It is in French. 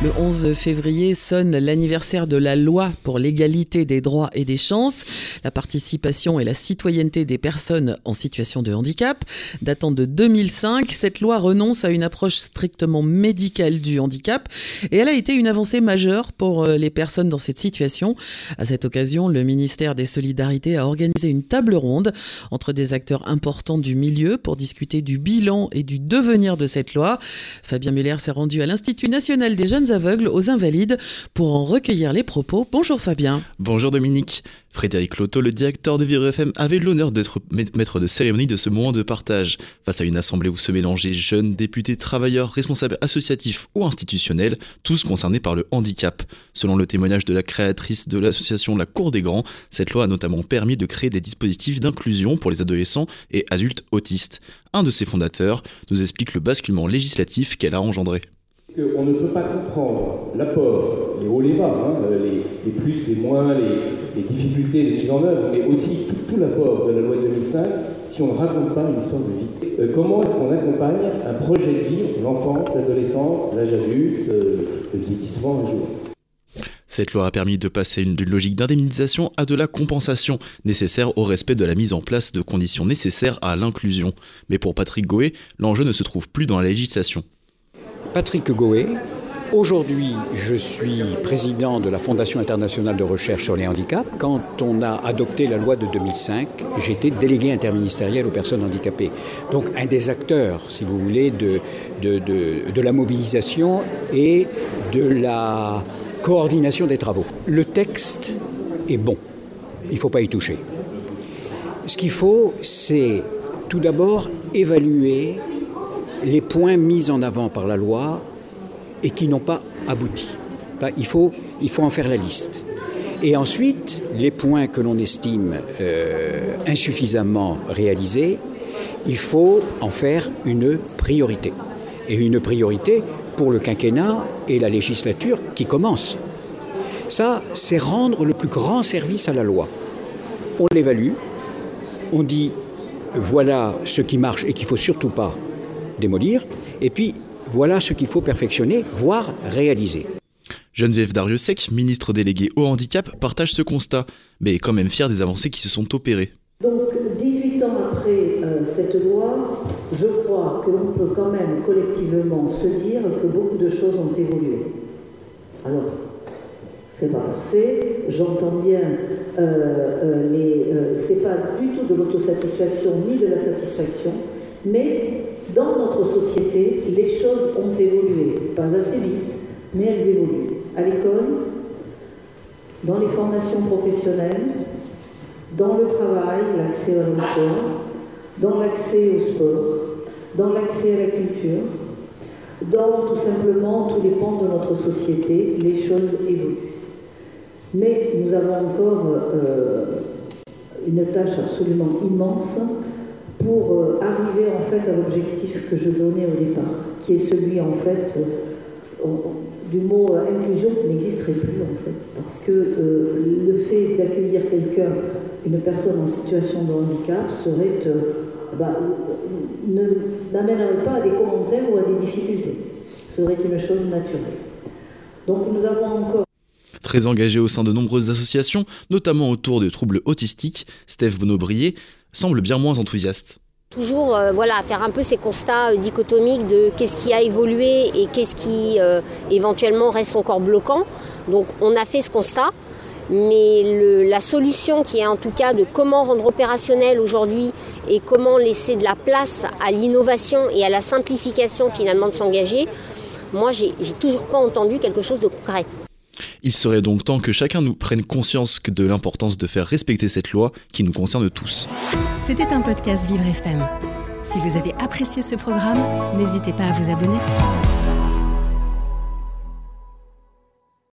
Le 11 février sonne l'anniversaire de la loi pour l'égalité des droits et des chances, la participation et la citoyenneté des personnes en situation de handicap. Datant de 2005, cette loi renonce à une approche strictement médicale du handicap et elle a été une avancée majeure pour euh, les personnes dans cette situation. À cette occasion, le ministère des Solidarités a organisé une table ronde entre des acteurs importants du milieu pour discuter du bilan et du devenir de cette loi. Fabien Muller s'est rendu à l'Institut national des jeunes aveugles aux invalides pour en recueillir les propos. Bonjour Fabien. Bonjour Dominique. Frédéric Loto, le directeur de Vivre FM, avait l'honneur d'être maître de cérémonie de ce moment de partage. Face à une assemblée où se mélangeaient jeunes, députés, travailleurs, responsables associatifs ou institutionnels, tous concernés par le handicap. Selon le témoignage de la créatrice de l'association La Cour des Grands, cette loi a notamment permis de créer des dispositifs d'inclusion pour les adolescents et adultes autistes. Un de ses fondateurs nous explique le basculement législatif qu'elle a engendré qu'on ne peut pas comprendre l'apport, les hauts, les bas, hein, les, plus, les moins, les, difficultés de mise en œuvre, mais aussi tout, l'apport de la loi de 2005 si on ne raconte pas une histoire de vie. Euh, comment est-ce qu'on accompagne un projet de vie l'enfance, l'adolescence, l'âge adulte, euh, le vieillissement un jour? Cette loi a permis de passer d'une logique d'indemnisation à de la compensation, nécessaire au respect de la mise en place de conditions nécessaires à l'inclusion. Mais pour Patrick Goé, l'enjeu ne se trouve plus dans la législation. Patrick Goé. Aujourd'hui, je suis président de la Fondation internationale de recherche sur les handicaps. Quand on a adopté la loi de 2005, j'étais délégué interministériel aux personnes handicapées. Donc un des acteurs, si vous voulez, de, la mobilisation et de la coordination des travaux. Le texte est bon. Il ne faut pas y toucher. Ce qu'il faut, c'est tout d'abord évaluer les points mis en avant par la loi et qui n'ont pas abouti. Il faut, en faire la liste. Et ensuite, les points que l'on estime euh, insuffisamment réalisés, il faut en faire une priorité. Et une priorité pour le quinquennat et la législature qui commence. Ça, c'est rendre le plus grand service à la loi. On l'évalue, on dit voilà ce qui marche et qu'il ne faut surtout pas démolir. Et puis, voilà ce qu'il faut perfectionner, voire réaliser. Geneviève Dariussec, ministre déléguée au handicap, partage ce constat, mais est quand même fière des avancées qui se sont opérées. Donc, 18 ans après euh, cette loi, je crois que l'on peut quand même collectivement se dire que beaucoup de choses ont évolué. Alors, c'est pas parfait, j'entends bien, euh, euh, les, c'est pas du tout de l'autosatisfaction ni de la satisfaction, mais dans notre société, les choses ont évolué, pas assez vite, mais elles évoluent. À l'école, dans les formations professionnelles, dans le travail, l'accès à l'emploi, dans l'accès au sport, dans l'accès à la culture, dans tout simplement tous les pans de notre société, les choses évoluent. Mais nous avons encore euh, une tâche absolument immense pour euh, arriver en fait à l'objectif que je donnais au départ, qui est celui en fait euh, du mot euh, inclusion qui n'existerait plus en fait, parce que le fait d'accueillir quelqu'un, une personne en situation de handicap, serait bah, n'amènerait pas à des commentaires ou à des difficultés, serait une chose naturelle. Donc nous avons encore Très engagé au sein de nombreuses associations, notamment autour de troubles autistiques, Steve Bonobrier semble bien moins enthousiaste. Toujours euh, voilà, faire un peu ces constats euh, dichotomiques de qu'est-ce qui a évolué et qu'est-ce qui euh, éventuellement reste encore bloquant. Donc on a fait ce constat, mais la solution qui est en tout cas de comment rendre opérationnel aujourd'hui et comment laisser de la place à l'innovation et à la simplification finalement de s'engager, moi j'ai toujours pas entendu quelque chose de concret. Il serait donc temps que chacun nous prenne conscience de l'importance de faire respecter cette loi qui nous concerne tous. C'était un podcast Vivre FM. Si vous avez apprécié ce programme, n'hésitez pas à vous abonner.